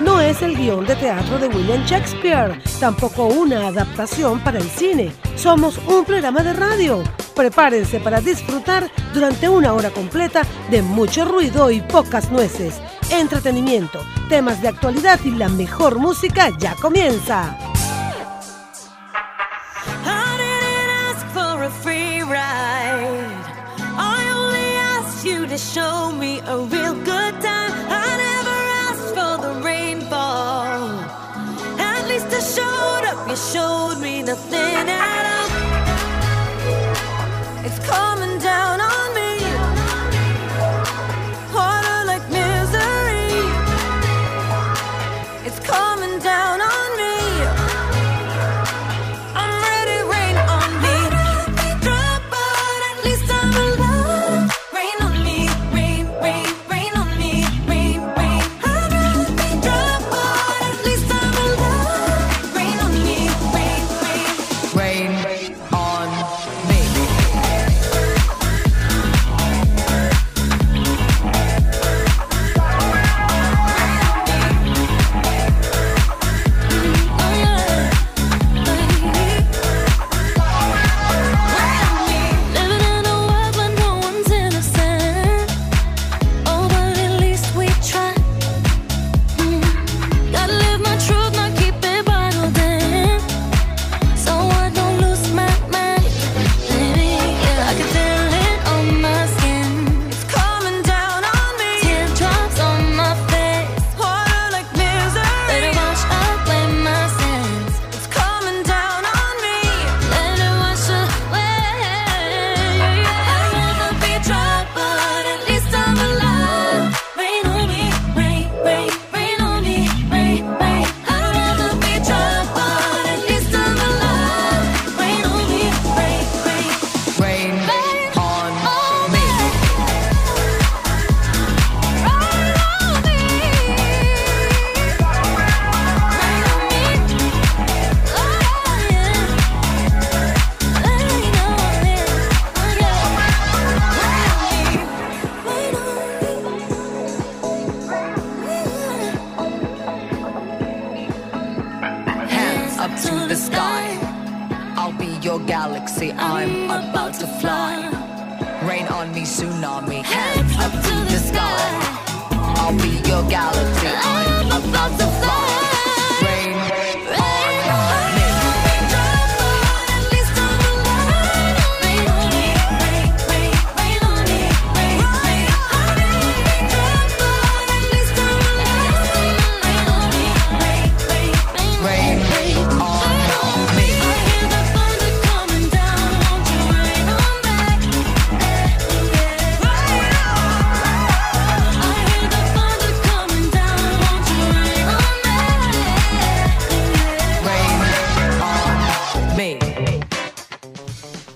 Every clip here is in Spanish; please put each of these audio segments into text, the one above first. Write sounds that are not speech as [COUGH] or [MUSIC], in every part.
no es el guion de teatro de William Shakespeare, tampoco una adaptación para el cine. Somos un programa de radio. Prepárense para disfrutar durante una hora completa de mucho ruido y pocas nueces. Entretenimiento, temas de actualidad y la mejor música ya comienza. show me a real good nothing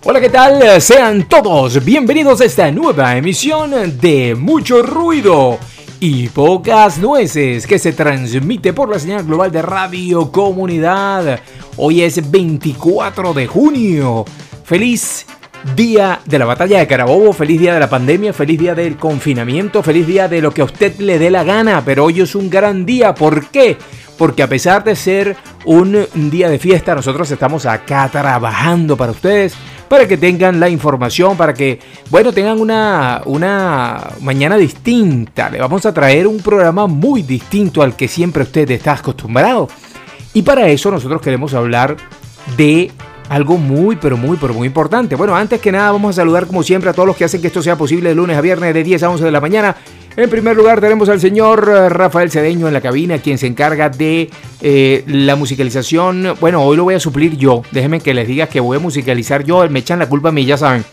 ¿qué tal? Sean todos bienvenidos a esta nueva emisión de Mucho Ruido y Pocas Nueces que se transmite por la señal global de Radio Comunidad. Hoy es 24 de junio. Feliz día de la batalla de Carabobo, feliz día de la pandemia, feliz día del confinamiento, feliz día de lo que a usted le dé la gana, pero hoy es un gran día. ¿Por qué? Porque a pesar de ser un día de fiesta, nosotros estamos acá trabajando para ustedes para que tengan la información, para que, bueno, tengan una, una mañana distinta. Le vamos a traer un programa muy distinto al que siempre usted está acostumbrado. Y para eso nosotros queremos hablar de algo muy, pero muy, pero muy importante. Bueno, antes que nada vamos a saludar como siempre a todos los que hacen que esto sea posible de lunes a viernes de 10 a 11 de la mañana en primer lugar tenemos al señor eh, Rafael Cedeño en la cabina, quien se encarga de eh, la musicalización. Bueno, hoy lo voy a suplir yo. Déjenme que les diga que voy a musicalizar yo. Me echan la culpa a mí, ya saben.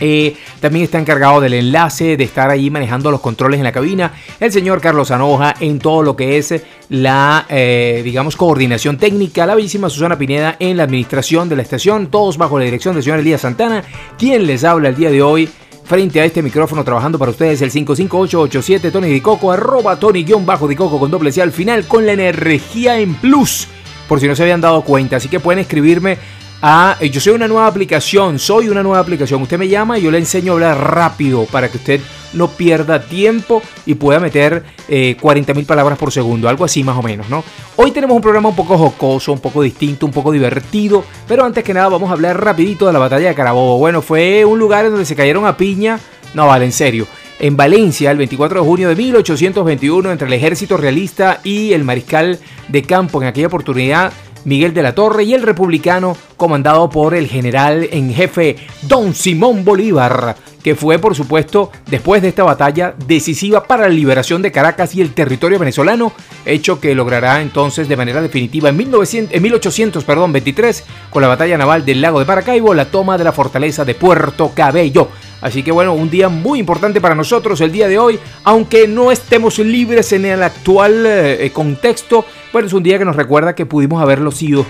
Eh, también está encargado del enlace, de estar ahí manejando los controles en la cabina. El señor Carlos Anoja en todo lo que es la, digamos, coordinación técnica. La bellísima Susana Pineda en la administración de la estación. Todos bajo la dirección del señor Elías Santana, quien les habla el día de hoy frente a este micrófono trabajando para ustedes el 55887 Tony Dicoco, arroba Tony-Dicoco con doble C al final con la energía en plus, por si no se habían dado cuenta. Así que pueden escribirme a... Yo soy una nueva aplicación, soy una nueva aplicación. Usted me llama y yo le enseño a hablar rápido para que usted no pierda tiempo y pueda meter eh, 40.000 palabras por segundo, algo así más o menos, ¿no? Hoy tenemos un programa un poco jocoso, un poco distinto, un poco divertido, pero antes que nada vamos a hablar rapidito de la batalla de Carabobo. Bueno, fue un lugar en donde se cayeron a piña, no vale, en serio. En Valencia, el 24 de junio de 1821, entre el ejército realista y el mariscal de campo, en aquella oportunidad Miguel de la Torre y el republicano comandado por el general en jefe Don Simón Bolívar, que fue por supuesto después de esta batalla decisiva para la liberación de Caracas y el territorio venezolano, hecho que logrará entonces de manera definitiva en, 1900, en 1823 con la batalla naval del lago de Maracaibo la toma de la fortaleza de Puerto Cabello. Así que bueno, un día muy importante para nosotros el día de hoy, aunque no estemos libres en el actual eh, contexto, bueno, es un día que nos recuerda que pudimos haberlo sido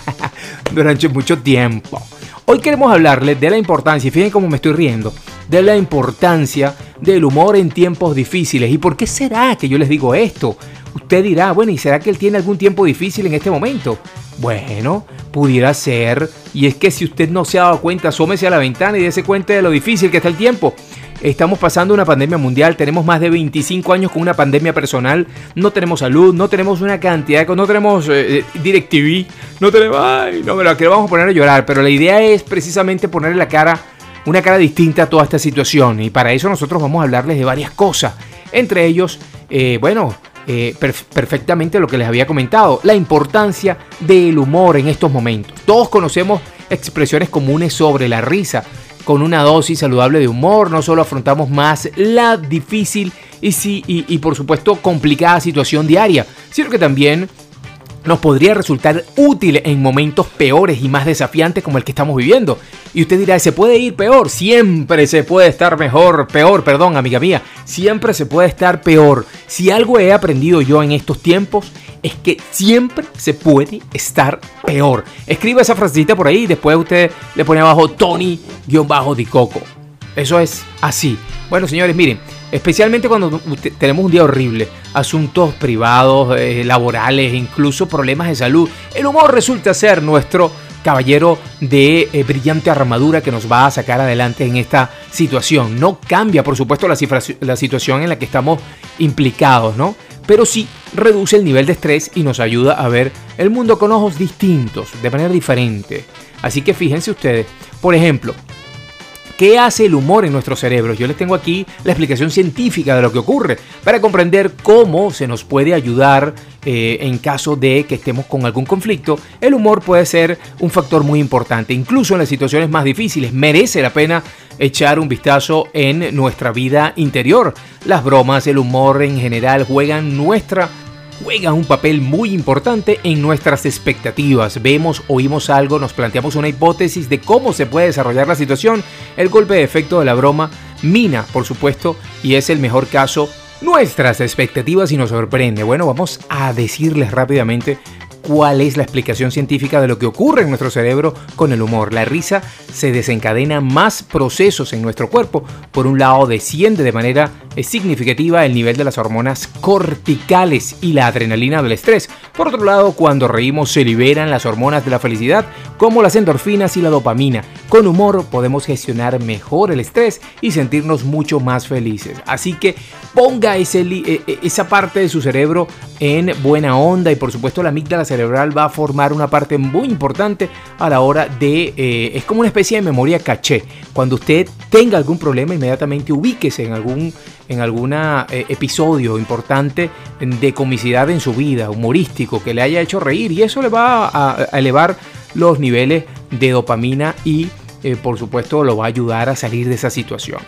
[LAUGHS] durante mucho tiempo. Hoy queremos hablarles de la importancia, y fíjense cómo me estoy riendo, de la importancia del humor en tiempos difíciles. ¿Y por qué será que yo les digo esto? Usted dirá, bueno, ¿y será que él tiene algún tiempo difícil en este momento? Bueno, pudiera ser. Y es que si usted no se ha dado cuenta, asómese a la ventana y dése cuenta de lo difícil que está el tiempo. Estamos pasando una pandemia mundial, tenemos más de 25 años con una pandemia personal, no tenemos salud, no tenemos una cantidad, no tenemos eh, DirecTV, no tenemos... Ay, no, pero que vamos a poner a llorar, pero la idea es precisamente ponerle la cara, una cara distinta a toda esta situación. Y para eso nosotros vamos a hablarles de varias cosas. Entre ellos, eh, bueno, eh, perfectamente lo que les había comentado, la importancia del humor en estos momentos. Todos conocemos expresiones comunes sobre la risa. Con una dosis saludable de humor, no solo afrontamos más la difícil y, sí, y, por supuesto complicada situación diaria, sino que también nos podría resultar útil en momentos peores y más desafiantes como el que estamos viviendo. Y usted dirá, ¿se puede ir peor? Siempre se puede estar mejor, peor, perdón, amiga mía. Siempre se puede estar peor. Si algo he aprendido yo en estos tiempos es que siempre se puede estar peor. Escriba esa frasecita por ahí y después usted le pone abajo Tony-Dicoco. Eso es así. Bueno, señores, miren, especialmente cuando tenemos un día horrible, asuntos privados, eh, laborales, incluso problemas de salud, el humor resulta ser nuestro caballero de eh, brillante armadura que nos va a sacar adelante en esta situación. No cambia, por supuesto, la, la situación en la que estamos implicados, ¿no? Pero sí reduce el nivel de estrés y nos ayuda a ver el mundo con ojos distintos, de manera diferente. Así que fíjense ustedes, por ejemplo, ¿Qué hace el humor en nuestro cerebro? Yo les tengo aquí la explicación científica de lo que ocurre para comprender cómo se nos puede ayudar eh, en caso de que estemos con algún conflicto. El humor puede ser un factor muy importante, incluso en las situaciones más difíciles. Merece la pena echar un vistazo en nuestra vida interior. Las bromas, el humor en general juegan nuestra juega un papel muy importante en nuestras expectativas. Vemos, oímos algo, nos planteamos una hipótesis de cómo se puede desarrollar la situación. El golpe de efecto de la broma mina, por supuesto, y es el mejor caso nuestras expectativas y nos sorprende. Bueno, vamos a decirles rápidamente cuál es la explicación científica de lo que ocurre en nuestro cerebro con el humor. La risa se desencadena más procesos en nuestro cuerpo. Por un lado, desciende de manera eh, significativa el nivel de las hormonas corticales y la adrenalina del estrés. Por otro lado, cuando reímos se liberan las hormonas de la felicidad, como las endorfinas y la dopamina. Con humor podemos gestionar mejor el estrés y sentirnos mucho más felices. Así que ponga eh, eh, esa parte de su cerebro en buena onda y por supuesto la amígdala cerebral va a formar una parte muy importante a la hora de... Eh, es como una especie de memoria caché. Cuando usted tenga algún problema, inmediatamente ubíquese en algún en algún eh, episodio importante de comicidad en su vida, humorístico, que le haya hecho reír y eso le va a, elevar los niveles de dopamina y eh, por supuesto lo va a ayudar a salir de esa situación.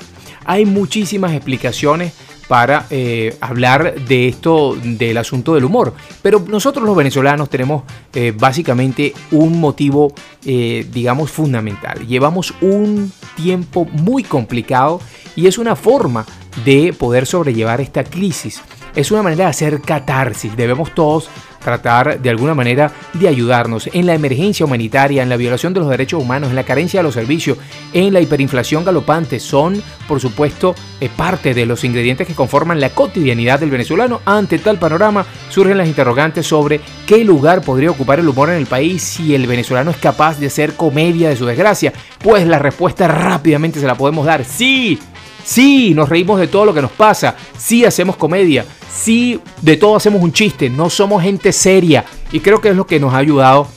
Hay muchísimas explicaciones para eh, hablar de esto del asunto del humor. Pero nosotros los venezolanos tenemos básicamente un motivo, digamos, fundamental. Llevamos un tiempo muy complicado y es una forma de poder sobrellevar esta crisis. Es una manera de hacer catarsis. Debemos todos tratar de alguna manera de ayudarnos en la emergencia humanitaria, en la violación de los derechos humanos, en la carencia de los servicios, en la hiperinflación galopante, son, por supuesto, eh, parte de los ingredientes que conforman la cotidianidad del venezolano. Ante tal panorama, surgen las interrogantes sobre qué lugar podría ocupar el humor en el país si el venezolano es capaz de hacer comedia de su desgracia. Pues la respuesta rápidamente se la podemos dar. Sí, Sí, nos reímos de todo lo que nos pasa. Sí, hacemos comedia. Sí, de todo hacemos un chiste. No somos gente seria. Y creo que es lo que nos ha ayudado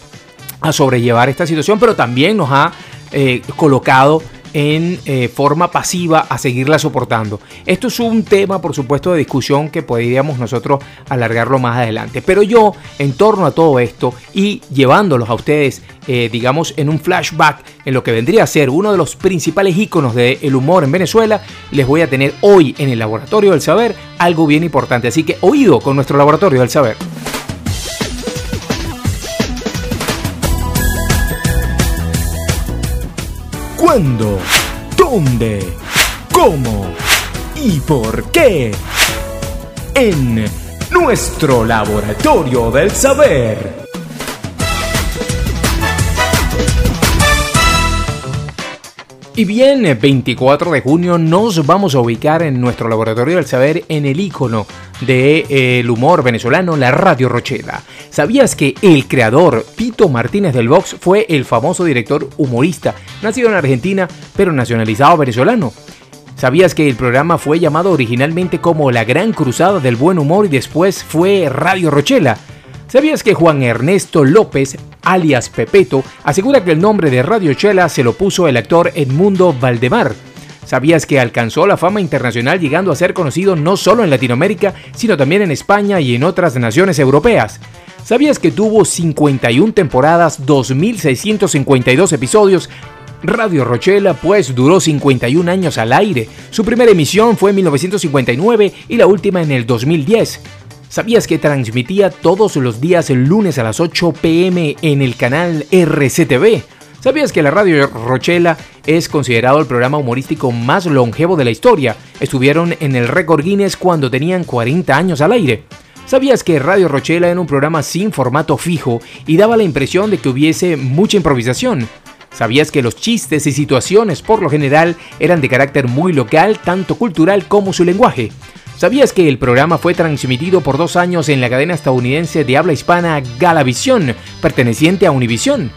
a sobrellevar esta situación, pero también nos ha eh, colocado en eh, forma pasiva a seguirla soportando. Esto es un tema, por supuesto, de discusión que podríamos nosotros alargarlo más adelante. Pero yo, en torno a todo esto y llevándolos a ustedes, eh, digamos, en un flashback, en lo que vendría a ser uno de los principales íconos del humor en Venezuela, les voy a tener hoy en el Laboratorio del Saber algo bien importante. Así que oído con nuestro Laboratorio del Saber. ¿Cuándo? ¿Dónde? ¿Cómo? ¿Y por qué? En nuestro laboratorio del saber. Y bien, 24 de junio nos vamos a ubicar en nuestro laboratorio del saber en el icono del de, eh, humor venezolano, la Radio Rochela. ¿Sabías que el creador Pito Martínez del Vox fue el famoso director humorista, nacido en Argentina pero nacionalizado venezolano? ¿Sabías que el programa fue llamado originalmente como La Gran Cruzada del Buen Humor y después fue Radio Rochela? ¿Sabías que Juan Ernesto López, alias Pepeto, asegura que el nombre de Radio Chela se lo puso el actor Edmundo Valdemar? ¿Sabías que alcanzó la fama internacional llegando a ser conocido no solo en Latinoamérica, sino también en España y en otras naciones europeas? ¿Sabías que tuvo 51 temporadas, 2.652 episodios? Radio Rochela pues duró 51 años al aire. Su primera emisión fue en 1959 y la última en el 2010. ¿Sabías que transmitía todos los días el lunes a las 8 pm en el canal RCTV? ¿Sabías que la Radio Rochela es considerado el programa humorístico más longevo de la historia? Estuvieron en el récord Guinness cuando tenían 40 años al aire. ¿Sabías que Radio Rochela era un programa sin formato fijo y daba la impresión de que hubiese mucha improvisación? ¿Sabías que los chistes y situaciones por lo general eran de carácter muy local, tanto cultural como su lenguaje? ¿Sabías que el programa fue transmitido por dos años en la cadena estadounidense de habla hispana Galavisión, perteneciente a Univision?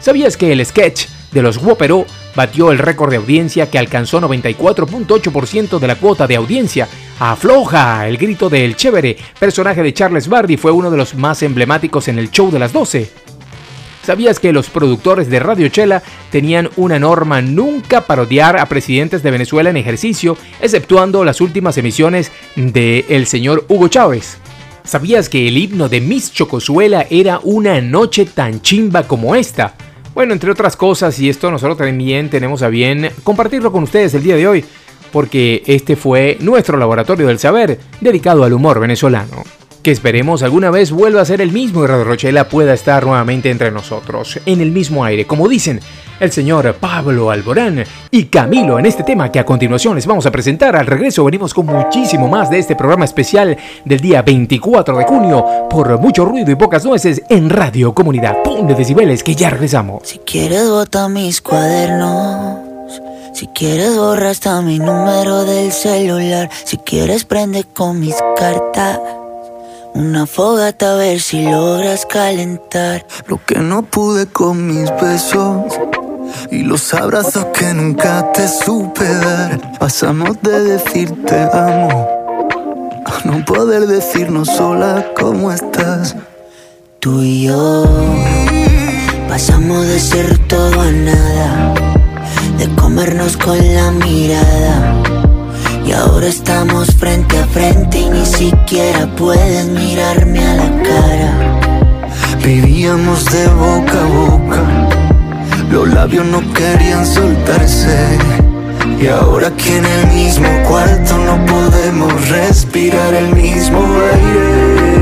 ¿Sabías que el sketch de los Wopero batió el récord de audiencia que alcanzó 94.8% de la cuota de audiencia? Afloja, el grito del chévere, personaje de Charles Bardi, fue uno de los más emblemáticos en el show de las 12. ¿Sabías que los productores de Radio Chela tenían una norma nunca parodiar a presidentes de Venezuela en ejercicio, exceptuando las últimas emisiones de el señor Hugo Chávez? ¿Sabías que el himno de Miss Chocosuela era una noche tan chimba como esta? Bueno, entre otras cosas, y esto nosotros también tenemos a bien compartirlo con ustedes el día de hoy, porque este fue nuestro laboratorio del saber dedicado al humor venezolano que esperemos alguna vez vuelva a ser el mismo y Radio Rochela pueda estar nuevamente entre nosotros, en el mismo aire, como dicen el señor Pablo Alborán y Camilo en este tema que a continuación les vamos a presentar. Al regreso venimos con muchísimo más de este programa especial del día 24 de junio por mucho ruido y pocas nueces en Radio Comunidad. De decibeles que ya regresamos. Si quieres bota mis cuadernos. Si quieres borra hasta mi número del celular. Si quieres prende con mis cartas. Una fogata a ver si logras calentar lo que no pude con mis besos y los abrazos que nunca te supe dar. Pasamos de decirte amo a no poder decirnos sola cómo estás. Tú y yo pasamos de ser todo a nada, de comernos con la mirada y ahora estamos frente a frente y ni siquiera puedes mirarme a la cara. Vivíamos de boca a boca, los labios no querían soltarse. Y ahora que en el mismo cuarto no podemos respirar el mismo aire.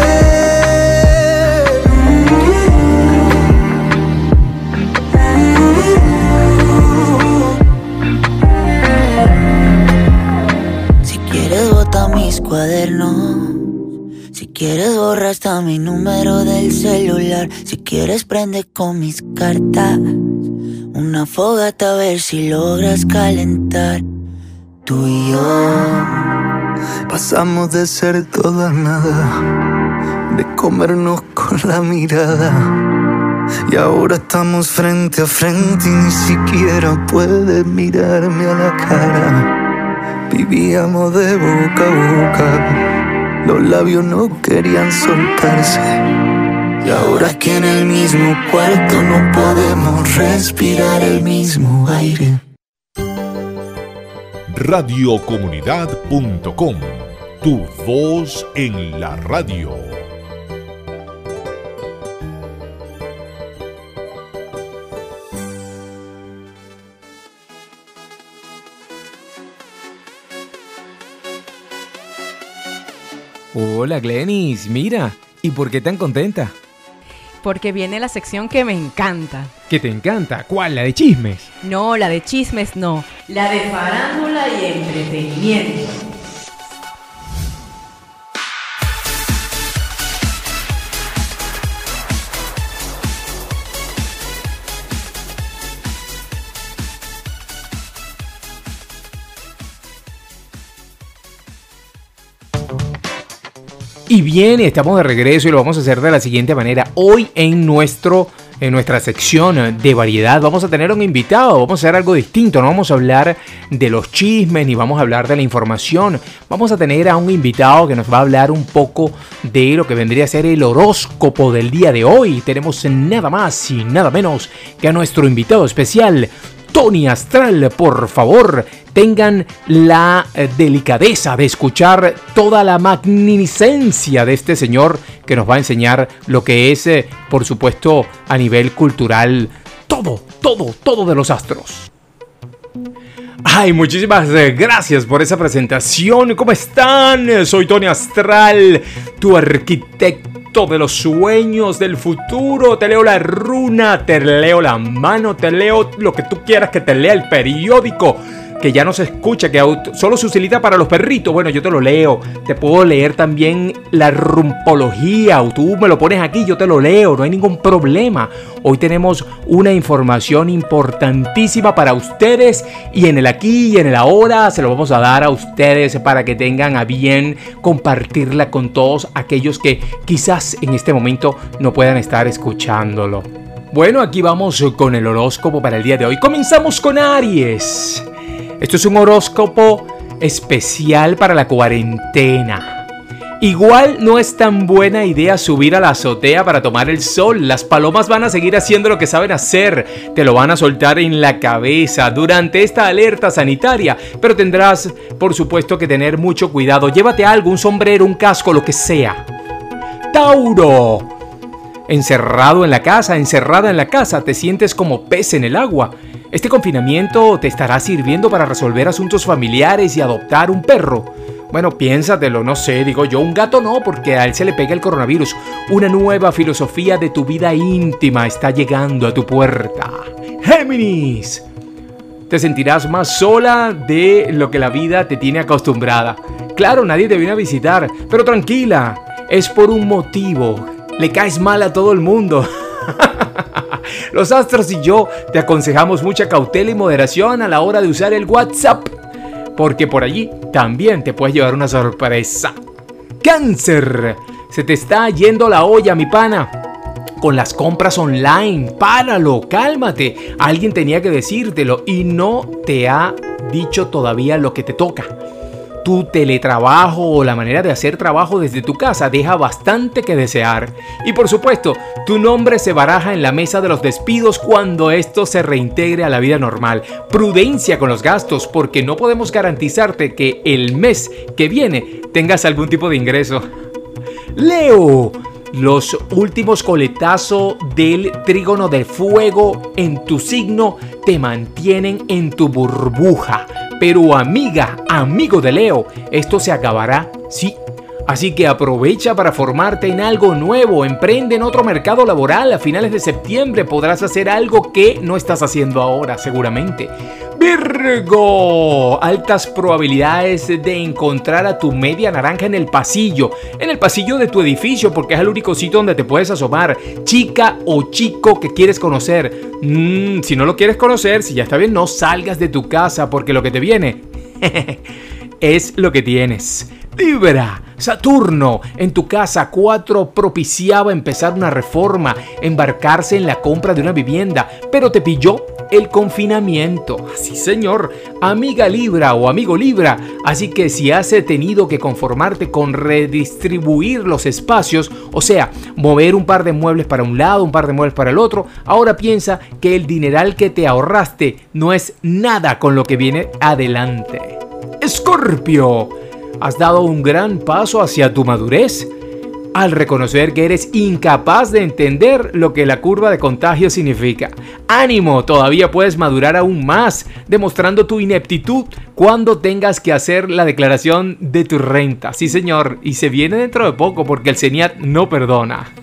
Hasta mi número del celular. Si quieres prende con mis cartas. Una fogata a ver si logras calentar. Tú y yo pasamos de ser todo a nada, de comernos con la mirada. Y ahora estamos frente a frente y ni siquiera puedes mirarme a la cara. Vivíamos de boca a boca, los labios no querían soltarse. Y ahora que en el mismo cuarto no podemos respirar el mismo aire. radiocomunidad.com, tu voz en la radio. Hola Glenis, mira, ¿y por qué tan contenta? Porque viene la sección que me encanta. ¿Qué te encanta? ¿Cuál? ¿La de chismes? No, la de chismes no. La de farándula y entretenimiento. Y bien, estamos de regreso y lo vamos a hacer de la siguiente manera. Hoy en nuestro en nuestra sección de variedad vamos a tener un invitado, vamos a hacer algo distinto, no vamos a hablar de los chismes ni vamos a hablar de la información, vamos a tener a un invitado que nos va a hablar un poco de lo que vendría a ser el horóscopo del día de hoy. Tenemos nada más y nada menos que a nuestro invitado especial, Tony Astral, por favor, tengan la eh, delicadeza de escuchar toda la magnificencia de este señor que nos va a enseñar lo que es, eh, por supuesto, a nivel cultural, todo, todo, todo de los astros. Ay, muchísimas eh, gracias por esa presentación. ¿Cómo están? Soy Tony Astral, tu arquitecto de los sueños del futuro. Te leo la runa, te leo la mano, te leo lo que tú quieras que te lea el periódico que ya no se escucha, que solo se utiliza para los perritos. Bueno, yo te lo leo. Te puedo leer también la rumpología. O tú me lo pones aquí, yo te lo leo. No hay ningún problema. Hoy tenemos una información importantísima para ustedes. Y en el aquí y en el ahora se lo vamos a dar a ustedes para que tengan a bien compartirla con todos aquellos que quizás en este momento no puedan estar escuchándolo. Bueno, aquí vamos con el horóscopo para el día de hoy. Comenzamos con Aries. Esto es un horóscopo especial para la cuarentena. Igual no es tan buena idea subir a la azotea para tomar el sol. Las palomas van a seguir haciendo lo que saben hacer. Te lo van a soltar en la cabeza durante esta alerta sanitaria. Pero tendrás, por supuesto, que tener mucho cuidado. Llévate algo, un sombrero, un casco, lo que sea. Tauro. Encerrado en la casa, encerrada en la casa, te sientes como pez en el agua. Este confinamiento te estará sirviendo para resolver asuntos familiares y adoptar un perro. Bueno, piénsatelo, no sé, digo yo, un gato no, porque a él se le pega el coronavirus. Una nueva filosofía de tu vida íntima está llegando a tu puerta. Géminis. Te sentirás más sola de lo que la vida te tiene acostumbrada. Claro, nadie te viene a visitar, pero tranquila, es por un motivo. Le caes mal a todo el mundo. [LAUGHS] Los astros y yo te aconsejamos mucha cautela y moderación a la hora de usar el WhatsApp, porque por allí también te puedes llevar una sorpresa. Cáncer, se te está yendo la olla, mi pana. Con las compras online, páralo, cálmate. Alguien tenía que decírtelo y no te ha dicho todavía lo que te toca. Tu teletrabajo o la manera de hacer trabajo desde tu casa deja bastante que desear. Y por supuesto, tu nombre se baraja en la mesa de los despidos cuando esto se reintegre a la vida normal. Prudencia con los gastos porque no podemos garantizarte que el mes que viene tengas algún tipo de ingreso. Leo, los últimos coletazos del trígono de fuego en tu signo te mantienen en tu burbuja. Pero amiga, amigo de Leo, esto se acabará, sí. Así que aprovecha para formarte en algo nuevo, emprende en otro mercado laboral. A finales de septiembre podrás hacer algo que no estás haciendo ahora, seguramente. Virgo, altas probabilidades de encontrar a tu media naranja en el pasillo, en el pasillo de tu edificio, porque es el único sitio donde te puedes asomar. Chica o chico que quieres conocer. Mm, si no lo quieres conocer, si ya está bien, no salgas de tu casa, porque lo que te viene [LAUGHS] es lo que tienes. Libra, Saturno, en tu casa 4 propiciaba empezar una reforma, embarcarse en la compra de una vivienda, pero te pilló el confinamiento. Sí, señor, amiga Libra o amigo Libra. Así que si has tenido que conformarte con redistribuir los espacios, o sea, mover un par de muebles para un lado, un par de muebles para el otro, ahora piensa que el dineral que te ahorraste no es nada con lo que viene adelante. Escorpio, has dado un gran paso hacia tu madurez al reconocer que eres incapaz de entender lo que la curva de contagio significa. Ánimo, todavía puedes madurar aún más, demostrando tu ineptitud cuando tengas que hacer la declaración de tu renta. Sí, señor, y se viene dentro de poco porque el CENIAT no perdona.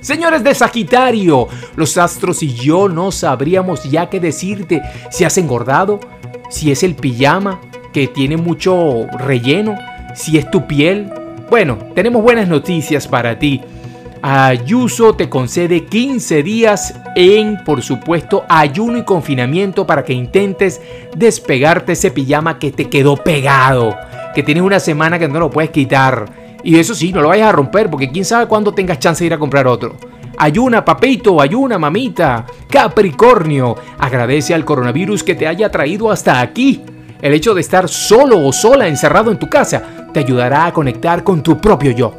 Señores de Sagitario, los astros y yo no sabríamos ya qué decirte si has engordado, si es el pijama que tiene mucho relleno, si es tu piel, bueno, tenemos buenas noticias para ti. Ayuso te concede 15 días en, por supuesto, ayuno y confinamiento para que intentes despegarte ese pijama que te quedó pegado, que tienes una semana que no lo puedes quitar. Y eso sí, no lo vayas a romper porque quién sabe cuándo tengas chance de ir a comprar otro. Ayuna, papito, ayuna, mamita. Capricornio, agradece al coronavirus que te haya traído hasta aquí. El hecho de estar solo o sola encerrado en tu casa te ayudará a conectar con tu propio yo.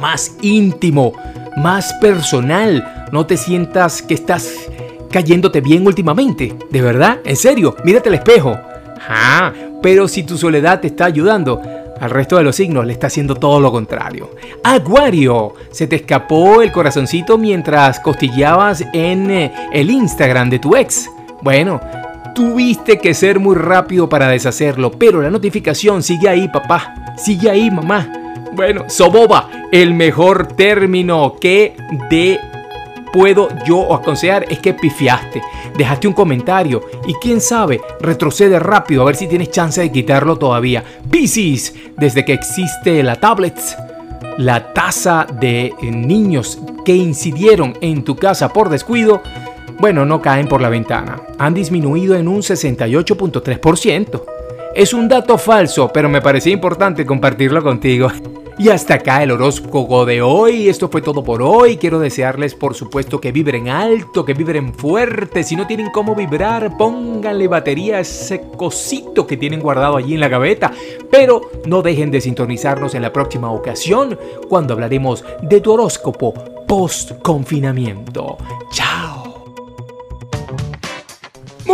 Más íntimo, más personal. No te sientas que estás cayéndote bien últimamente. ¿De verdad? ¿En serio? Mírate al espejo. Ah, pero si tu soledad te está ayudando, al resto de los signos le está haciendo todo lo contrario. Acuario, se te escapó el corazoncito mientras costillabas en eh, el Instagram de tu ex. Bueno, Tuviste que ser muy rápido para deshacerlo, pero la notificación sigue ahí, papá. Sigue ahí, mamá. Bueno, soboba, el mejor término que de puedo yo aconsejar es que pifiaste. Dejaste un comentario y quién sabe, retrocede rápido a ver si tienes chance de quitarlo todavía. Piscis, desde que existe la tablet, la tasa de niños que incidieron en tu casa por descuido bueno, no caen por la ventana. Han disminuido en un 68.3%. Es un dato falso, pero me parecía importante compartirlo contigo. [LAUGHS] Y hasta acá el horóscopo de hoy. Esto fue todo por hoy. Quiero desearles, por supuesto, que vibren alto, que vibren fuerte. Si no tienen cómo vibrar, pónganle batería a ese cosito que tienen guardado allí en la gaveta. Pero no dejen de sintonizarnos en la próxima ocasión cuando hablaremos de tu horóscopo post-confinamiento. ¡Chao!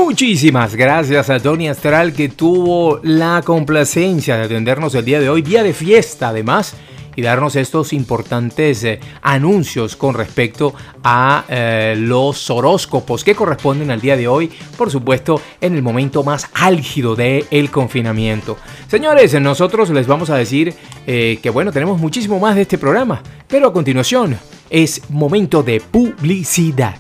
Muchísimas gracias a Tony Astral que tuvo la complacencia de atendernos el día de hoy, día de fiesta además, y darnos estos importantes eh, anuncios con respecto a eh, los horóscopos que corresponden al día de hoy, por supuesto, en el momento más álgido del el confinamiento. Señores, nosotros les vamos a decir eh, que bueno, tenemos muchísimo más de este programa, pero a continuación es momento de publicidad.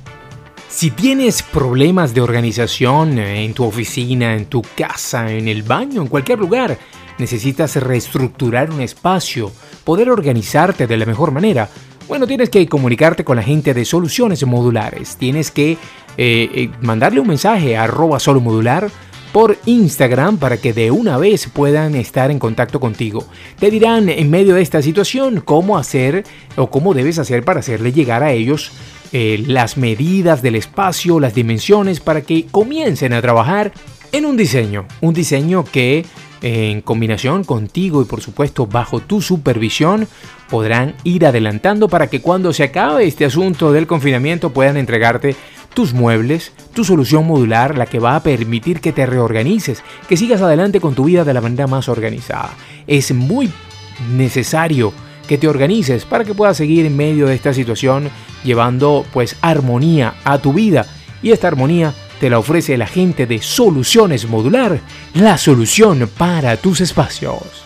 Si tienes problemas de organización en tu oficina, en tu casa, en el baño, en cualquier lugar, necesitas reestructurar un espacio, poder organizarte de la mejor manera, bueno, tienes que comunicarte con la gente de soluciones modulares. Tienes que eh, eh, mandarle un mensaje a arroba solo modular por Instagram para que de una vez puedan estar en contacto contigo. Te dirán en medio de esta situación cómo hacer o cómo debes hacer para hacerle llegar a ellos eh, las medidas del espacio, las dimensiones, para que comiencen a trabajar en un diseño. Un diseño que en combinación contigo y por supuesto bajo tu supervisión, podrán ir adelantando para que cuando se acabe este asunto del confinamiento puedan entregarte tus muebles, tu solución modular, la que va a permitir que te reorganices, que sigas adelante con tu vida de la manera más organizada. Es muy necesario que te organices para que puedas seguir en medio de esta situación llevando pues armonía a tu vida y esta armonía te la ofrece la gente de Soluciones Modular, la solución para tus espacios.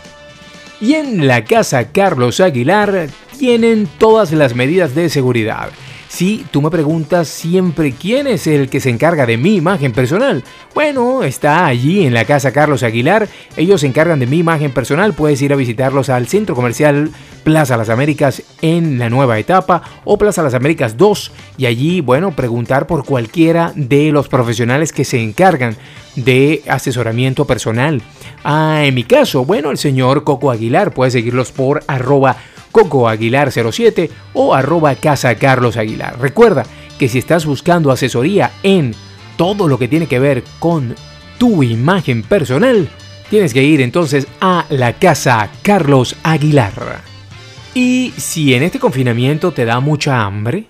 Y en la casa Carlos Aguilar tienen todas las medidas de seguridad si tú me preguntas siempre quién es el que se encarga de mi imagen personal, bueno, está allí en la casa Carlos Aguilar. Ellos se encargan de mi imagen personal. Puedes ir a visitarlos al centro comercial Plaza Las Américas en la nueva etapa o Plaza Las Américas 2 y allí, bueno, preguntar por cualquiera de los profesionales que se encargan de asesoramiento personal. Ah, en mi caso, bueno, el señor Coco Aguilar, puedes seguirlos por arroba Coco Aguilar 07 o arroba Casa Carlos Aguilar. Recuerda que si estás buscando asesoría en todo lo que tiene que ver con tu imagen personal, tienes que ir entonces a la Casa Carlos Aguilar. Y si en este confinamiento te da mucha hambre,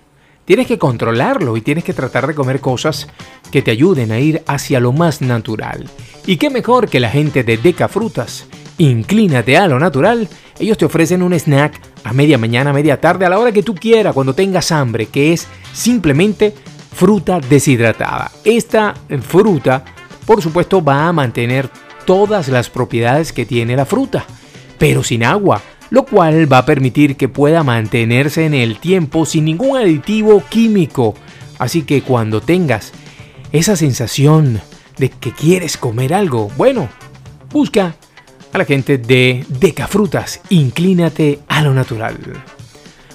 tienes que controlarlo y tienes que tratar de comer cosas que te ayuden a ir hacia lo más natural. Y qué mejor que la gente de Deca Frutas. Inclínate a lo natural ellos te ofrecen un snack a media mañana, a media tarde, a la hora que tú quieras, cuando tengas hambre, que es simplemente fruta deshidratada. Esta fruta, por supuesto, va a mantener todas las propiedades que tiene la fruta, pero sin agua, lo cual va a permitir que pueda mantenerse en el tiempo sin ningún aditivo químico. Así que cuando tengas esa sensación de que quieres comer algo, bueno, busca a la gente de Decafrutas. Inclínate a lo natural.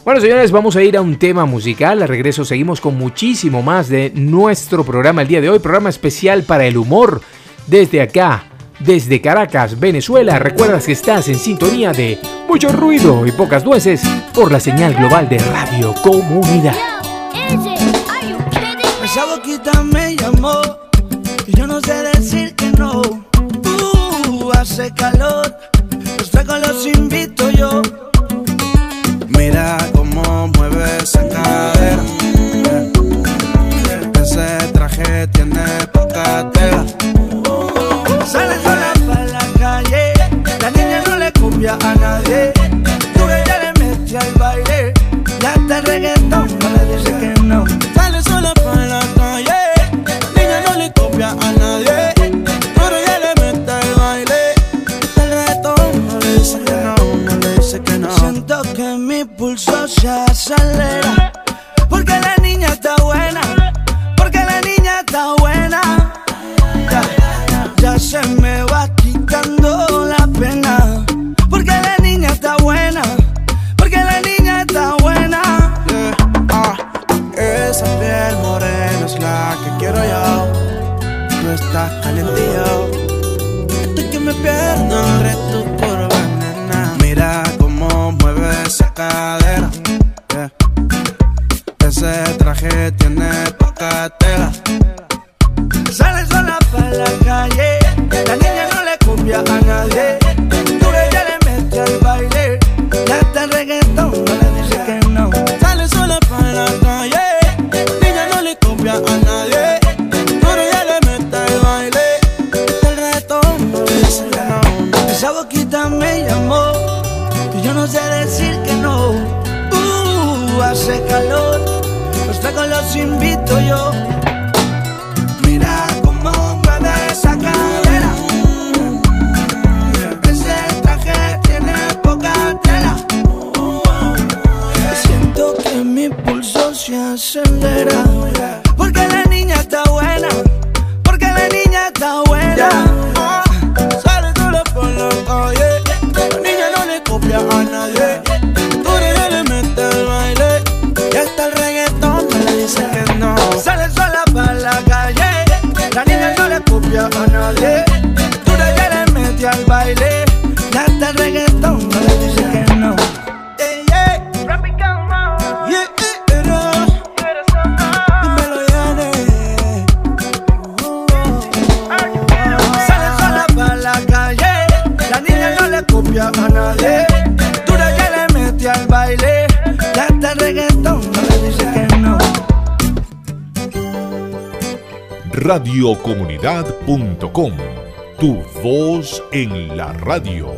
Bueno, señores, vamos a ir a un tema musical. A regreso seguimos con muchísimo más de nuestro programa el día de hoy. Programa especial para el humor. Desde acá, desde Caracas, Venezuela. Recuerdas que estás en sintonía de mucho ruido y pocas nueces por la señal global de Radio Comunidad. Esa boquita me llamó y yo no sé decir que no hace calor, los tragos los invito yo. Mira cómo mueve esa Tragos los invito yo. radiocomunidad.com. Tu voz en la radio.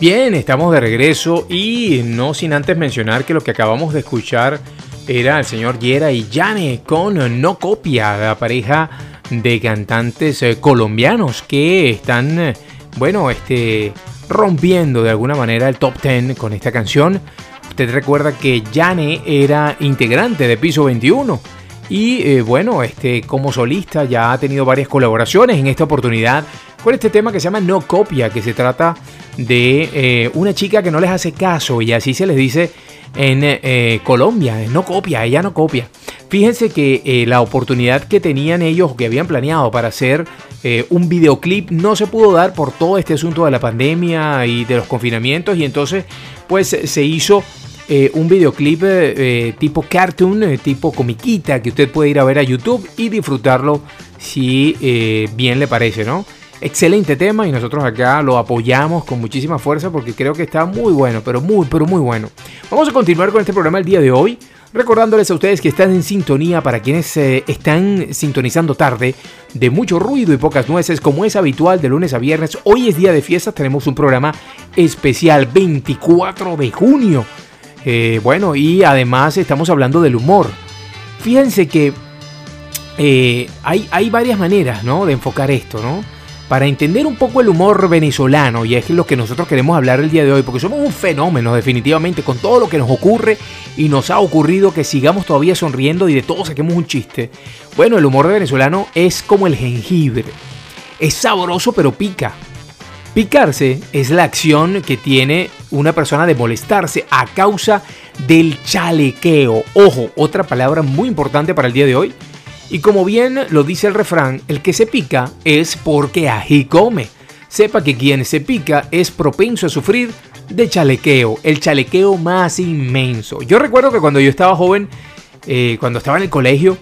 Bien, estamos de regreso y no sin antes mencionar que lo que acabamos de escuchar era el señor Yera y Yane con No Copia, la pareja de cantantes eh, colombianos que están, eh, bueno, este, rompiendo de alguna manera el top 10 con esta canción. Usted recuerda que Yane era integrante de Piso 21 y eh, bueno, este, como solista ya ha tenido varias colaboraciones en esta oportunidad con este tema que se llama No Copia, que se trata de eh, una chica que no les hace caso y así se les dice en eh, Colombia, no copia, ella no copia. Fíjense que la oportunidad que tenían ellos, que habían planeado para hacer un videoclip, no se pudo dar por todo este asunto de la pandemia y de los confinamientos y entonces pues se hizo un videoclip tipo cartoon, tipo comiquita, que usted puede ir a ver a YouTube y disfrutarlo si bien le parece, ¿no? Excelente tema y nosotros acá lo apoyamos con muchísima fuerza porque creo que está muy bueno, pero muy, pero muy bueno. Vamos a continuar con este programa el día de hoy. Recordándoles a ustedes que están en sintonía para quienes eh, están sintonizando tarde de mucho ruido y pocas nueces, como es habitual de lunes a viernes. Hoy es día de fiestas, tenemos un programa especial 24 de junio. Eh, bueno, y además estamos hablando del humor. Fíjense que eh, hay, hay varias maneras ¿no? de enfocar esto, ¿no? Para entender un poco el humor venezolano, y es lo que nosotros queremos hablar el día de hoy, porque somos un fenómeno definitivamente con todo lo que nos ocurre y nos ha ocurrido que sigamos todavía sonriendo y de todo saquemos un chiste. Bueno, el humor venezolano es como el jengibre. Es sabroso pero pica. Picarse es la acción que tiene una persona de molestarse a causa del chalequeo. Ojo, otra palabra muy importante para el día de hoy y como bien lo dice el refrán, el que se pica es porque ají come. Sepa que quien se pica es propenso a sufrir de chalequeo, el chalequeo más inmenso. Yo recuerdo que cuando yo estaba joven, eh, cuando estaba en el colegio,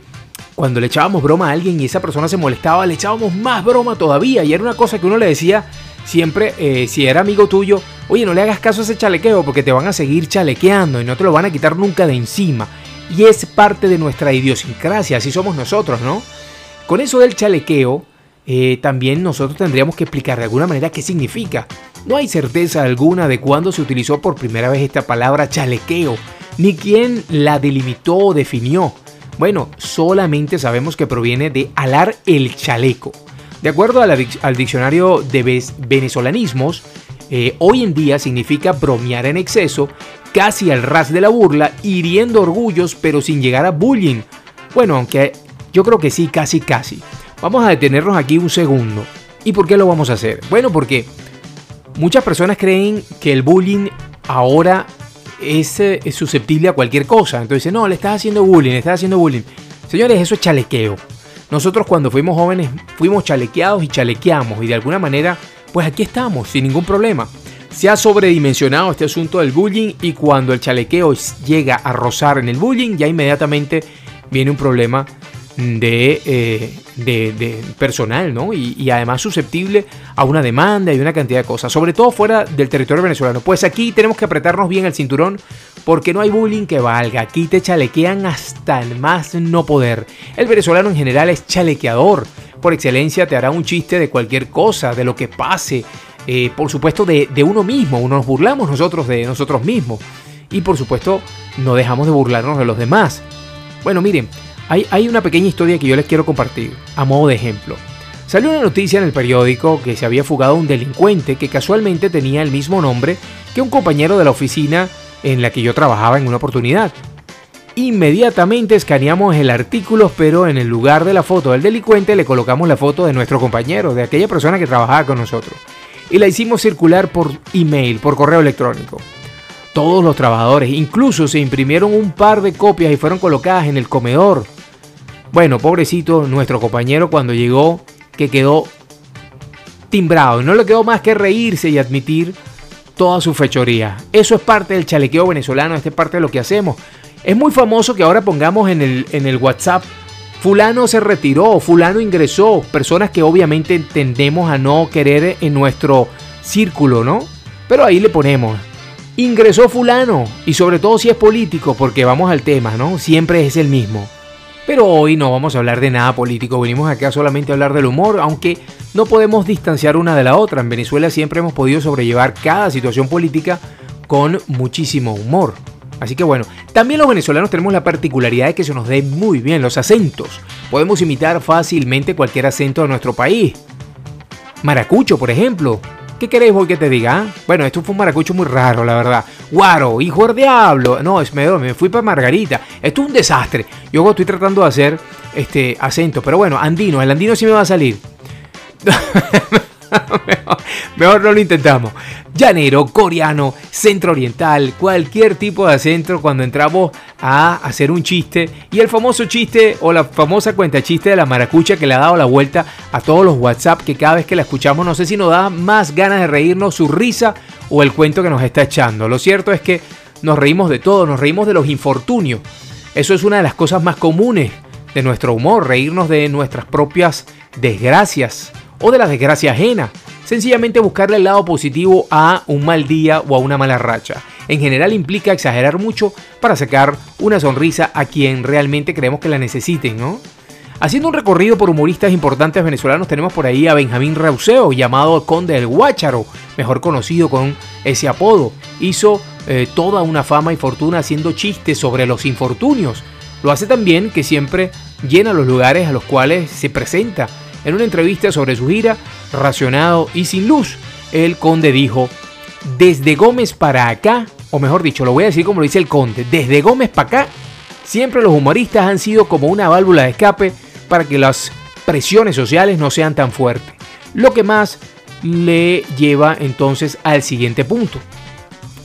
cuando le echábamos broma a alguien y esa persona se molestaba, le echábamos más broma todavía. Y era una cosa que uno le decía siempre, eh, si era amigo tuyo, oye, no le hagas caso a ese chalequeo porque te van a seguir chalequeando y no te lo van a quitar nunca de encima y es parte de nuestra idiosincrasia, así somos nosotros, ¿no? Con eso del chalequeo, eh, también nosotros tendríamos que explicar de alguna manera qué significa. No hay certeza alguna de cuándo se utilizó por primera vez esta palabra chalequeo, ni quién la delimitó o definió. Bueno, solamente sabemos que proviene de alar el chaleco. De acuerdo al diccionario de venezolanismos, eh, hoy en día significa bromear en exceso casi al ras de la burla, hiriendo orgullos pero sin llegar a bullying. Bueno, aunque yo creo que sí, casi casi. Vamos a detenernos aquí un segundo. ¿Y por qué lo vamos a hacer? Bueno, porque muchas personas creen que el bullying ahora es, eh, susceptible a cualquier cosa. Entonces, no, le estás haciendo bullying, le estás haciendo bullying. Señores, eso es chalequeo. Nosotros cuando fuimos jóvenes fuimos chalequeados y chalequeamos y de alguna manera, pues aquí estamos, sin ningún problema. Se ha sobredimensionado este asunto del bullying y cuando el chalequeo llega a rozar en el bullying, ya inmediatamente viene un problema de, eh, de, personal, ¿no? Y, y, además susceptible a una demanda y una cantidad de cosas, sobre todo fuera del territorio venezolano. Pues aquí tenemos que apretarnos bien el cinturón porque no hay bullying que valga. Aquí te chalequean hasta el más no poder. El venezolano en general es chalequeador. Por excelencia te hará un chiste de cualquier cosa, de lo que pase, eh, por supuesto, de, uno mismo. Nos burlamos nosotros de nosotros mismos. Y por supuesto, no dejamos de burlarnos de los demás. Bueno, miren, hay, hay una pequeña historia que yo les quiero compartir, a modo de ejemplo. Salió una noticia en el periódico que se había fugado un delincuente que casualmente tenía el mismo nombre que un compañero de la oficina en la que yo trabajaba en una oportunidad. Inmediatamente escaneamos el artículo, pero en el lugar de la foto del delincuente le colocamos la foto de nuestro compañero, de aquella persona que trabajaba con nosotros y la hicimos circular por email, por correo electrónico. Todos los trabajadores, incluso se imprimieron un par de copias y fueron colocadas en el comedor. Bueno, pobrecito nuestro compañero cuando llegó, que quedó timbrado. No le quedó más que reírse y admitir toda su fechoría. Eso es parte del chalequeo venezolano, esta es parte de lo que hacemos. Es muy famoso que ahora pongamos en el, en el WhatsApp fulano se retiró, fulano ingresó, personas que obviamente tendemos a no querer en nuestro círculo, ¿no? Pero ahí le ponemos, ingresó fulano, y sobre todo si es político, porque vamos al tema, ¿no? Siempre es el mismo. Pero hoy no vamos a hablar de nada político, venimos acá solamente a hablar del humor, aunque no podemos distanciar una de la otra. En Venezuela siempre hemos podido sobrellevar cada situación política con muchísimo humor. Así que bueno, también los venezolanos tenemos la particularidad de que se nos den muy bien los acentos. Podemos imitar fácilmente cualquier acento de nuestro país. Maracucho, por ejemplo. ¿Qué queréis hoy que te diga? Ah? Bueno, esto fue un maracucho muy raro, la verdad. Guaro, hijo del diablo. No, es, me, me fui para Margarita. Esto es un desastre. Yo estoy tratando de hacer este acento, pero bueno, andino, el andino sí me va a salir. [LAUGHS] mejor, no lo intentamos. Llanero, coreano, centro oriental, cualquier tipo de acento cuando entramos a hacer un chiste. Y el famoso chiste o la famosa cuenta chiste de la maracucha que le ha dado la vuelta a todos los WhatsApp que cada vez que la escuchamos no sé si nos da más ganas de reírnos, su risa o el cuento que nos está echando. Lo cierto es que nos reímos de todo, nos reímos de los infortunios. Eso es una de las cosas más comunes de nuestro humor, reírnos de nuestras propias desgracias o de la desgracia ajena. Sencillamente buscarle el lado positivo a un mal día o a una mala racha. En general implica exagerar mucho para sacar una sonrisa a quien realmente creemos que la necesiten, ¿no? Haciendo un recorrido por humoristas importantes venezolanos tenemos por ahí a Benjamín Rauseo, llamado Conde del Guácharo, mejor conocido con ese apodo. Hizo eh, toda una fama y fortuna haciendo chistes sobre los infortunios. Lo hace también que siempre llena los lugares a los cuales se presenta en una entrevista sobre su gira, racionado y sin luz, el conde dijo, desde Gómez para acá, o mejor dicho, lo voy a decir como lo dice el conde, desde Gómez para acá, siempre los humoristas han sido como una válvula de escape para que las presiones sociales no sean tan fuertes. Lo que más le lleva entonces al siguiente punto.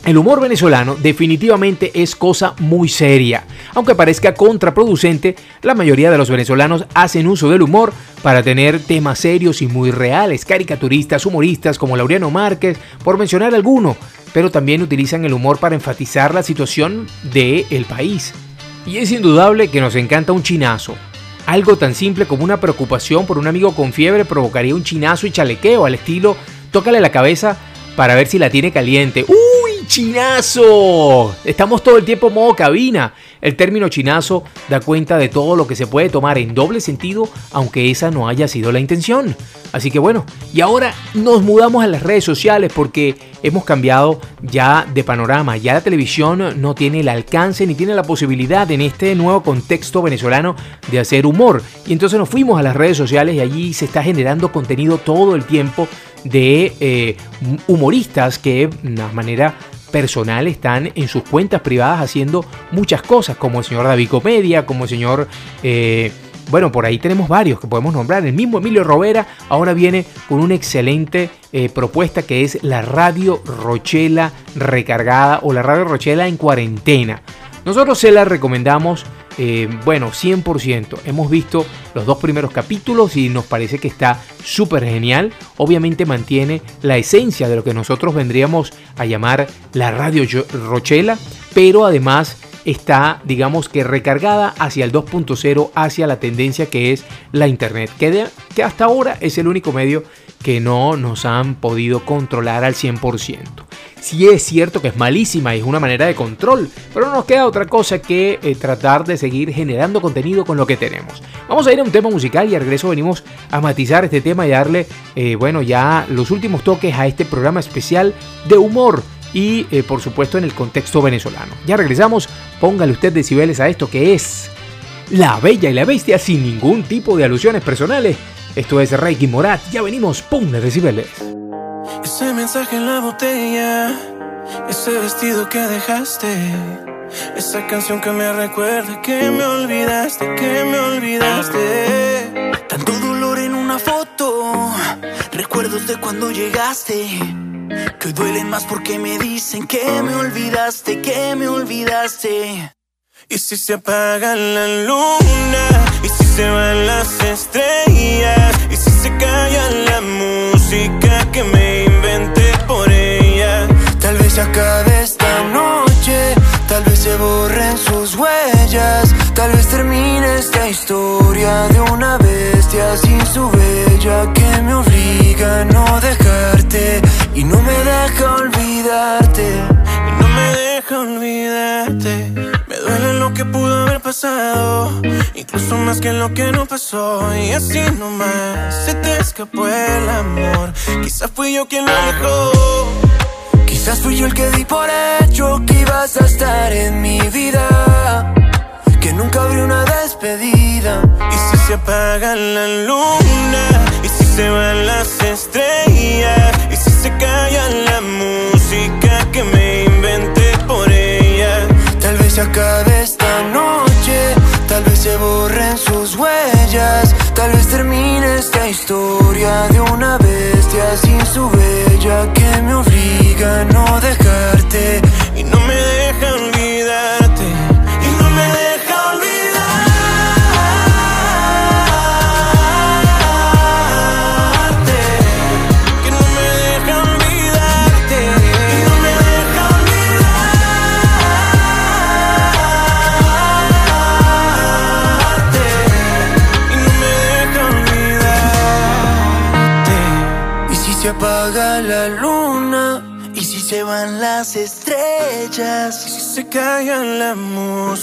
El humor venezolano definitivamente es cosa muy seria. Aunque parezca contraproducente, la mayoría de los venezolanos hacen uso del humor para tener temas serios y muy reales, caricaturistas, humoristas como Laureano Márquez, por mencionar alguno, pero también utilizan el humor para enfatizar la situación del el país. Y es indudable que nos encanta un chinazo. Algo tan simple como una preocupación por un amigo con fiebre provocaría un chinazo y chalequeo al estilo tócale la cabeza para ver si la tiene caliente. ¡Uy, chinazo! Estamos todo el tiempo modo cabina. El término chinazo da cuenta de todo lo que se puede tomar en doble sentido, aunque esa no haya sido la intención. Así que bueno, y ahora nos mudamos a las redes sociales porque hemos cambiado ya de panorama. Ya la televisión no tiene el alcance ni tiene la posibilidad en este nuevo contexto venezolano de hacer humor. Y entonces nos fuimos a las redes sociales y allí se está generando contenido todo el tiempo de eh, humoristas que de una manera personal están en sus cuentas privadas haciendo muchas cosas, como el señor David Comedia, como el señor... Eh, bueno, por ahí tenemos varios que podemos nombrar. El mismo Emilio Robera ahora viene con una excelente eh, propuesta que es la Radio Rochela recargada o la Radio Rochela en cuarentena. Nosotros se la recomendamos eh, bueno, 100%. Hemos visto los dos primeros capítulos y nos parece que está súper genial. Obviamente mantiene la esencia de lo que nosotros vendríamos a llamar la radio Rochela, pero además está, digamos que recargada hacia el 2.0, hacia la tendencia que es la Internet, que, que hasta ahora es el único medio que no nos han podido controlar al 100%. Sí es cierto que es malísima y es una manera de control, pero no nos queda otra cosa que eh, tratar de seguir generando contenido con lo que tenemos. Vamos a ir a un tema musical y al regreso venimos a matizar este tema y darle, eh, bueno, ya los últimos toques a este programa especial de humor y eh, por supuesto en el contexto venezolano. Ya regresamos, póngale usted decibeles a esto que es La Bella y la Bestia sin ningún tipo de alusiones personales. Esto es Reiki Morat, ya venimos, póngale decibeles. Ese mensaje en la botella, ese vestido que dejaste, esa canción que me recuerda que me olvidaste, que me olvidaste. Tanto dolor en una foto, recuerdos de cuando llegaste, que duelen más porque me dicen que me olvidaste, que me olvidaste. Y si se apaga la luna, y si se van las estrellas, y si se calla la música que me inventé por ella. Tal vez se acabe esta noche, tal vez se borren sus huellas, tal vez termine esta historia de una bestia sin su bella que me obliga a no dejarte y no me deja olvidarte. Y no me deja olvidarte. Me duele lo que pudo haber pasado, incluso más que lo que no pasó. Y así nomás se te escapó el amor. Quizás fui yo quien lo dejó. Quizás fui yo el que di por hecho que ibas a estar en mi vida. Que nunca habría una despedida. Y si se apaga la luna, y si se van las estrellas, se calla la música que me inventé por ella. Tal vez se acabe esta noche, tal vez se borren sus huellas, tal vez termine esta historia de una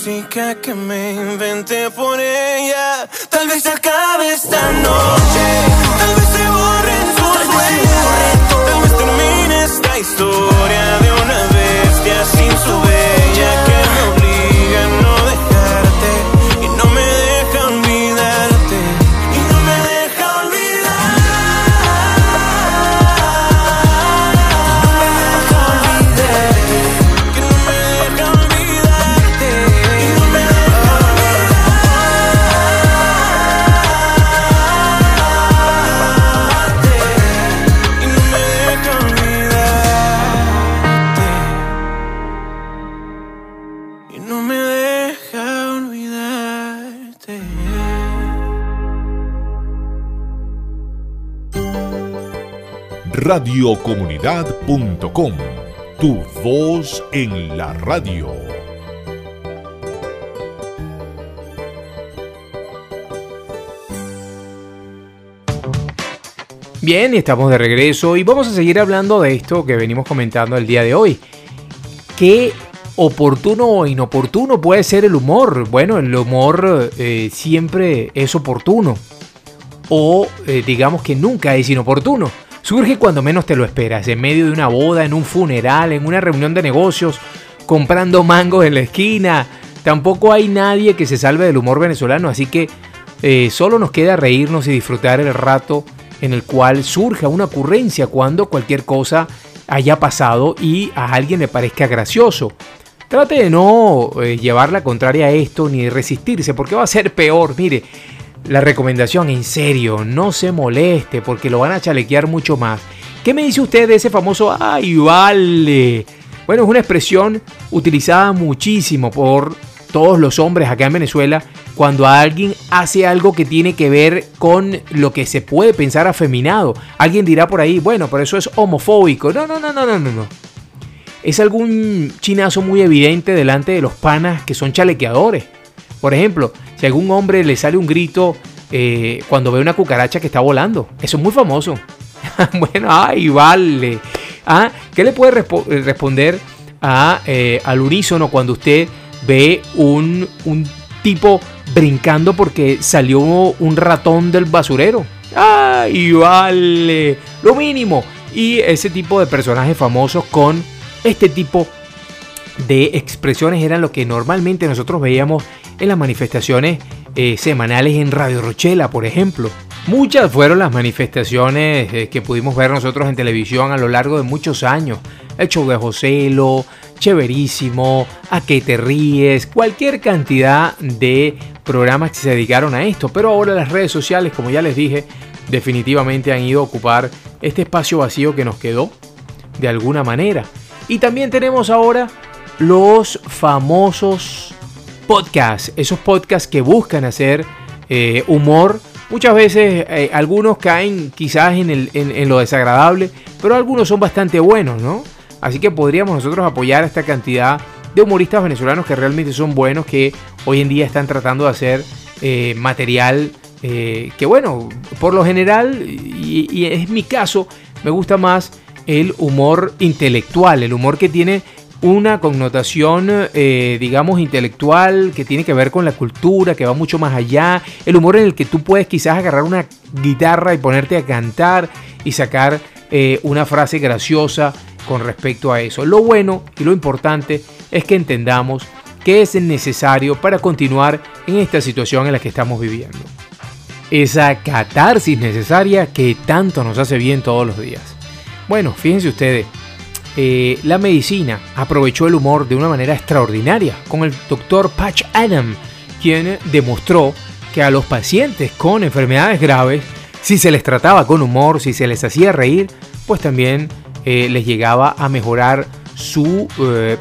música que me inventé por ella, tal vez acabe esta noche, radiocomunidad.com. Tu voz en la radio. Bien, estamos de regreso y vamos a seguir hablando de esto que venimos comentando el día de hoy. ¿Qué oportuno o inoportuno puede ser el humor? Bueno, el humor eh, siempre es oportuno. O eh, digamos que nunca es inoportuno. Surge cuando menos te lo esperas, en medio de una boda, en un funeral, en una reunión de negocios, comprando mangos en la esquina. Tampoco hay nadie que se salve del humor venezolano, así que eh, solo nos queda reírnos y disfrutar el rato en el cual surja una ocurrencia cuando cualquier cosa haya pasado y a alguien le parezca gracioso. Trate de no eh, llevar la contraria a esto ni de resistirse, porque va a ser peor. Mire, la recomendación, en serio, no se moleste, porque lo van a chalequear mucho más. ¿Qué me dice usted de ese famoso ay, vale? Bueno, es una expresión utilizada muchísimo por todos los hombres acá en Venezuela cuando alguien hace algo que tiene que ver con lo que se puede pensar afeminado. Alguien dirá por ahí, bueno, pero eso es homofóbico. No, no, no, no, no, no. Es algún chinazo muy evidente delante de los panas que son chalequeadores. Por ejemplo, si a algún hombre le sale un grito eh, cuando ve una cucaracha que está volando. Eso es muy famoso. [LAUGHS] bueno, ay, vale. Ah, ¿Qué le puede eh, responder a, eh, al unísono cuando usted ve un, un tipo brincando porque salió un ratón del basurero? ¡Ay, vale! Lo mínimo. Y ese tipo de personajes famosos con este tipo de expresiones eran lo que normalmente nosotros veíamos en las manifestaciones eh, semanales en Radio Rochela, por ejemplo. Muchas fueron las manifestaciones eh, que pudimos ver nosotros en televisión a lo largo de muchos años. El show de Joselo, Chéverísimo, A qué te ríes, cualquier cantidad de programas que se dedicaron a esto. Pero ahora las redes sociales, como ya les dije, definitivamente han ido a ocupar este espacio vacío que nos quedó de alguna manera. Y también tenemos ahora los famosos podcasts, esos podcasts que buscan hacer eh, humor. Muchas veces eh, algunos caen quizás en, lo desagradable, pero algunos son bastante buenos, ¿no? Así que podríamos nosotros apoyar a esta cantidad de humoristas venezolanos que realmente son buenos, que hoy en día están tratando de hacer eh, material que, bueno, por lo general, y es mi caso, me gusta más el humor intelectual, el humor que tiene una connotación, eh, digamos, intelectual que tiene que ver con la cultura, que va mucho más allá. El humor en el que tú puedes quizás agarrar una guitarra y ponerte a cantar y sacar eh, una frase graciosa con respecto a eso. Lo bueno y lo importante es que entendamos que es necesario para continuar en esta situación en la que estamos viviendo. Esa catarsis necesaria que tanto nos hace bien todos los días. Bueno, fíjense ustedes, eh, la medicina aprovechó el humor de una manera extraordinaria con el doctor Patch Adam, quien demostró que a los pacientes con enfermedades graves, si se les trataba con humor, si se les hacía reír, pues también eh, les llegaba a mejorar su eh,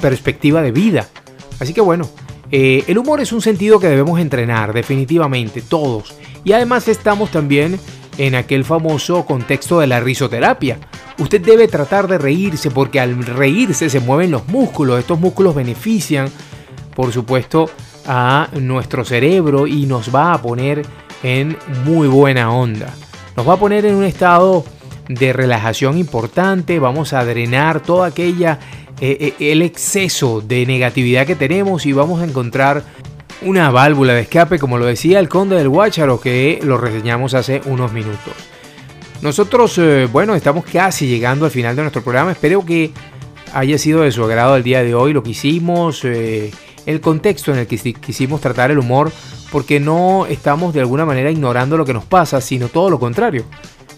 perspectiva de vida. Así que bueno, el humor es un sentido que debemos entrenar definitivamente todos. Y además estamos también en aquel famoso contexto de la risoterapia. Usted debe tratar de reírse porque al reírse se mueven los músculos. Estos músculos benefician, por supuesto, a nuestro cerebro y nos va a poner en muy buena onda. Nos va a poner en un estado de relajación importante. Vamos a drenar toda aquella eh, eh, el exceso de negatividad que tenemos y vamos a encontrar una válvula de escape, como lo decía el conde del Guácharo, que lo reseñamos hace unos minutos. Nosotros, eh, bueno, estamos casi llegando al final de nuestro programa. Espero que haya sido de su agrado el día de hoy lo que hicimos, eh, el contexto en el que quisimos tratar el humor, porque no estamos de alguna manera ignorando lo que nos pasa, sino todo lo contrario.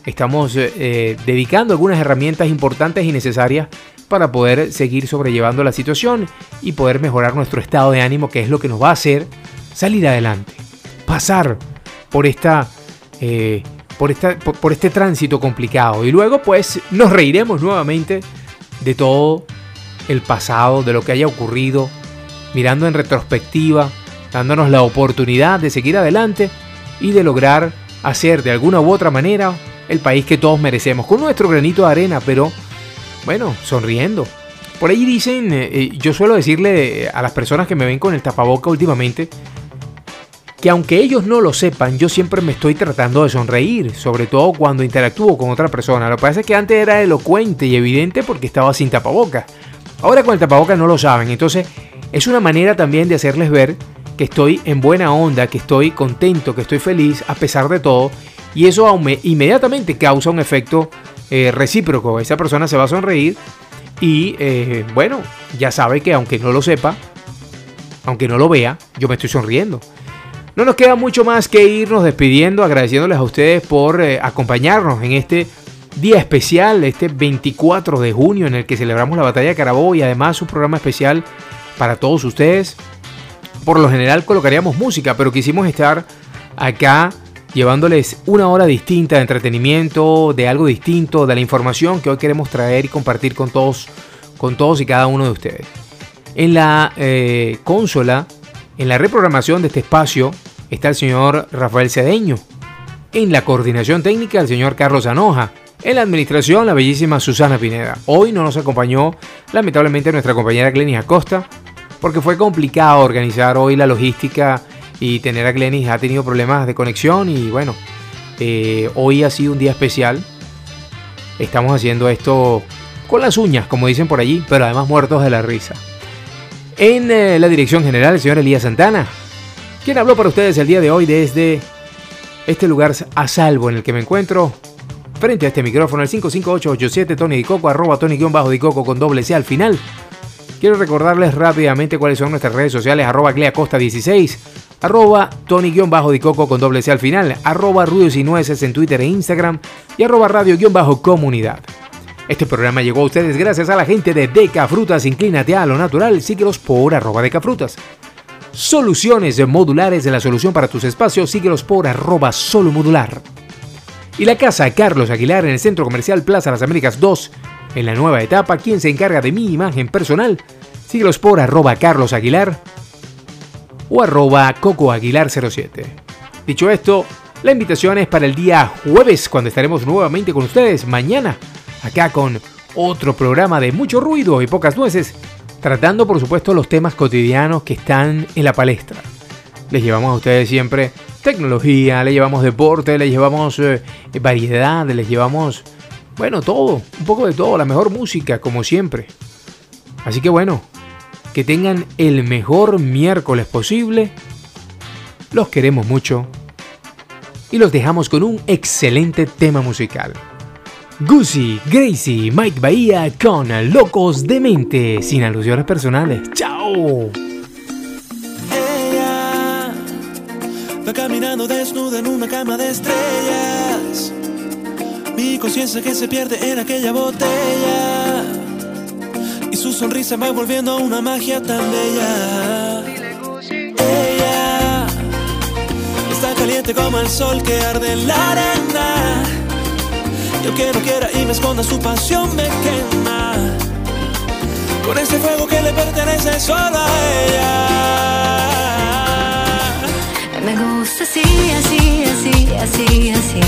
Estamos eh, dedicando algunas herramientas importantes y necesarias para poder seguir sobrellevando la situación y poder mejorar nuestro estado de ánimo, que es lo que nos va a hacer salir adelante, pasar por esta... Eh, por, esta, por, este tránsito complicado y luego pues nos reiremos nuevamente de todo el pasado, de lo que haya ocurrido, mirando en retrospectiva, dándonos la oportunidad de seguir adelante y de lograr hacer de alguna u otra manera el país que todos merecemos, con nuestro granito de arena, pero bueno, sonriendo. Por ahí dicen, eh, eh, yo suelo decirle a las personas que me ven con el tapaboca últimamente, que aunque ellos no lo sepan, yo siempre me estoy tratando de sonreír, sobre todo cuando interactúo con otra persona. Lo que pasa es que antes era elocuente y evidente porque estaba sin tapabocas. Ahora con el tapabocas no lo saben, entonces es una manera también de hacerles ver que estoy en buena onda, que estoy contento, que estoy feliz a pesar de todo. Y eso inmediatamente causa un efecto eh, recíproco. Esa persona se va a sonreír y eh, bueno, ya sabe que aunque no lo sepa, aunque no lo vea, yo me estoy sonriendo. No nos queda mucho más que irnos despidiendo, agradeciéndoles a ustedes por eh, acompañarnos en este día especial, este 24 de junio en el que celebramos la batalla de Carabobo y además un programa especial para todos ustedes. Por lo general colocaríamos música, pero quisimos estar acá llevándoles una hora distinta de entretenimiento, de algo distinto, de la información que hoy queremos traer y compartir con todos, con todos y cada uno de ustedes. En la eh, consola, en la reprogramación de este espacio, está el señor Rafael Cedeño. En la coordinación técnica, el señor Carlos Anoja. En la administración, la bellísima Susana Pineda. Hoy no nos acompañó, lamentablemente, nuestra compañera Glenis Acosta, porque fue complicado organizar hoy la logística y tener a Glenis ha tenido problemas de conexión y bueno, eh, hoy ha sido un día especial. Estamos haciendo esto con las uñas, como dicen por allí, pero además muertos de la risa. En eh, la dirección general, el señor Elías Santana, quien habló para ustedes el día de hoy desde este lugar a salvo en el que me encuentro, frente a este micrófono, el 55887 Tony Dicoco, arroba Tony-Dicoco con doble C al final. Quiero recordarles rápidamente cuáles son nuestras redes sociales, arroba Costa 16 arroba Tony-Dicoco con doble C al final, arroba Ruidos y Nueces en Twitter e Instagram y arroba Radio-Comunidad. Este programa llegó a ustedes gracias a la gente de Deca Frutas. Inclínate a lo natural, síguelos por arroba Deca Frutas. Soluciones modulares de la solución para tus espacios, síguelos por arroba solo modular. Y la casa Carlos Aguilar en el Centro Comercial Plaza Las Américas 2, en la nueva etapa, quien se encarga de mi imagen personal, síguelos por arroba Carlos Aguilar o arroba cocoaguilar07. Dicho esto, la invitación es para el día jueves, cuando estaremos nuevamente con ustedes mañana, acá con otro programa de mucho ruido y pocas nueces, tratando por supuesto los temas cotidianos que están en la palestra. Les llevamos a ustedes siempre tecnología, les llevamos deporte, les llevamos eh, variedad, les llevamos bueno, todo, un poco de todo, la mejor música, como siempre. Así que bueno, que tengan el mejor miércoles posible. Los queremos mucho. Y los dejamos con un excelente tema musical. Gucci, Gracie, Mike Bahía con Locos de Mente, sin alusiones personales. ¡Chao! Ella va caminando desnuda en una cama de estrellas. Mi conciencia que se pierde en aquella botella. Y su sonrisa va volviendo una magia tan bella. Ella está caliente como el sol que arde en la arena. Yo quiero, quiera y me esconda su pasión me quema. Con ese fuego que le pertenece solo a ella. Me gusta así, así, así, así, así.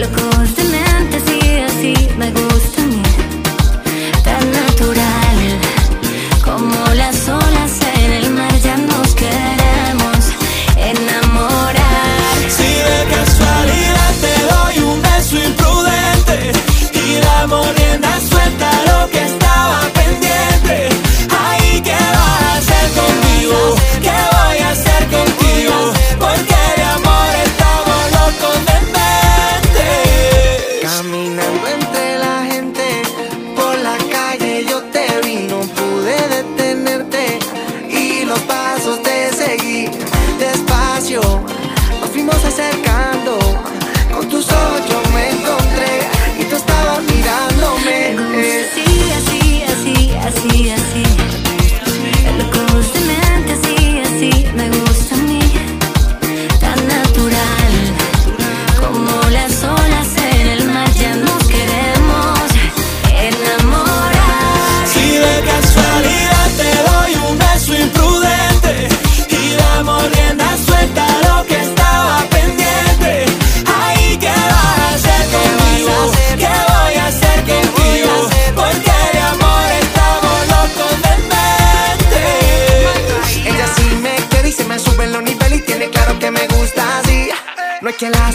Locos de mente, así, así, me gusta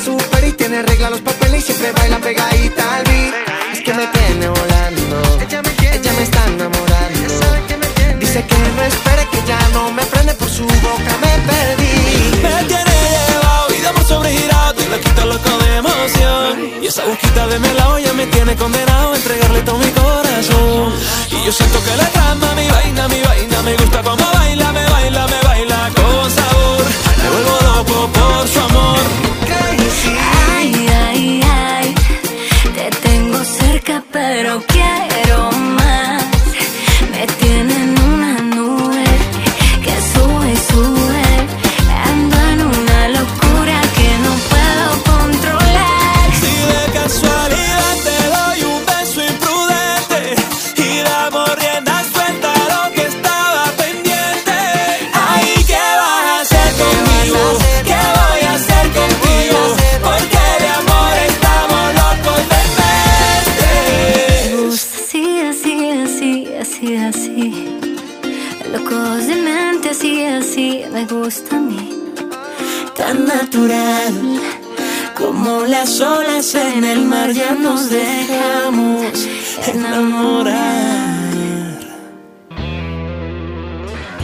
la supere y tiene regla los papeles y siempre baila pegadita al beat. Es que me tiene volando, ella me, está enamorando. Dice que no espere que ya no me prende por su boca me perdí. Me tiene llevado y damos sobregirado y le quita loco de emoción. Y esa boquita de melao ya me tiene condenado a entregarle todo mi corazón. Y yo siento que le trama mi vaina, mi vaina. Me gusta como baila, me baila, me baila con sabor. Me vuelvo loco por su amor. Ay, ay, ay, te tengo cerca pero las olas en el mar ya nos dejamos enamorar.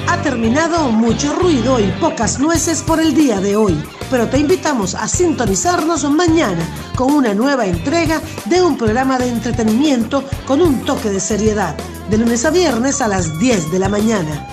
Ha terminado mucho ruido y pocas nueces por el día de hoy, pero te invitamos a sintonizarnos mañana con una nueva entrega de un programa de entretenimiento con un toque de seriedad, de lunes a viernes a las 10 de la mañana.